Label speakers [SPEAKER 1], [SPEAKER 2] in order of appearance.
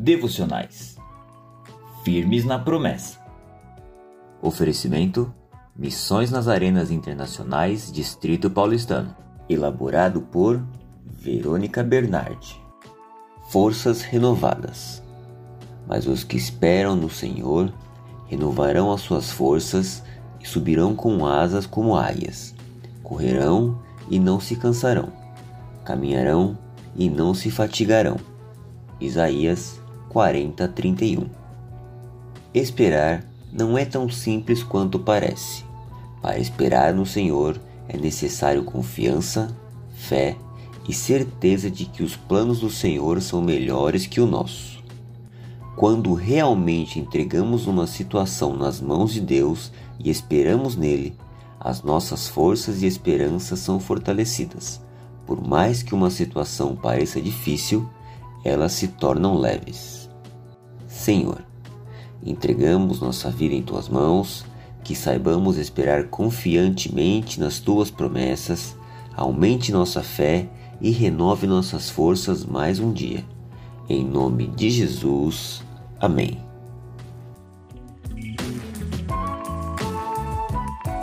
[SPEAKER 1] devocionais. Firmes na promessa. Oferecimento: Missões nas Arenas Internacionais, Distrito Paulistano. Elaborado por Verônica Bernardi. Forças renovadas. Mas os que esperam no Senhor renovarão as suas forças e subirão com asas como águias. Correrão e não se cansarão. Caminharão e não se fatigarão. Isaías 40, 31. Esperar não é tão simples quanto parece. Para esperar no Senhor é necessário confiança, fé e certeza de que os planos do Senhor são melhores que o nosso. Quando realmente entregamos uma situação nas mãos de Deus e esperamos nele, as nossas forças e esperanças são fortalecidas. Por mais que uma situação pareça difícil, elas se tornam leves. Senhor, entregamos nossa vida em tuas mãos, que saibamos esperar confiantemente nas tuas promessas, aumente nossa fé e renove nossas forças mais um dia. Em nome de Jesus. Amém.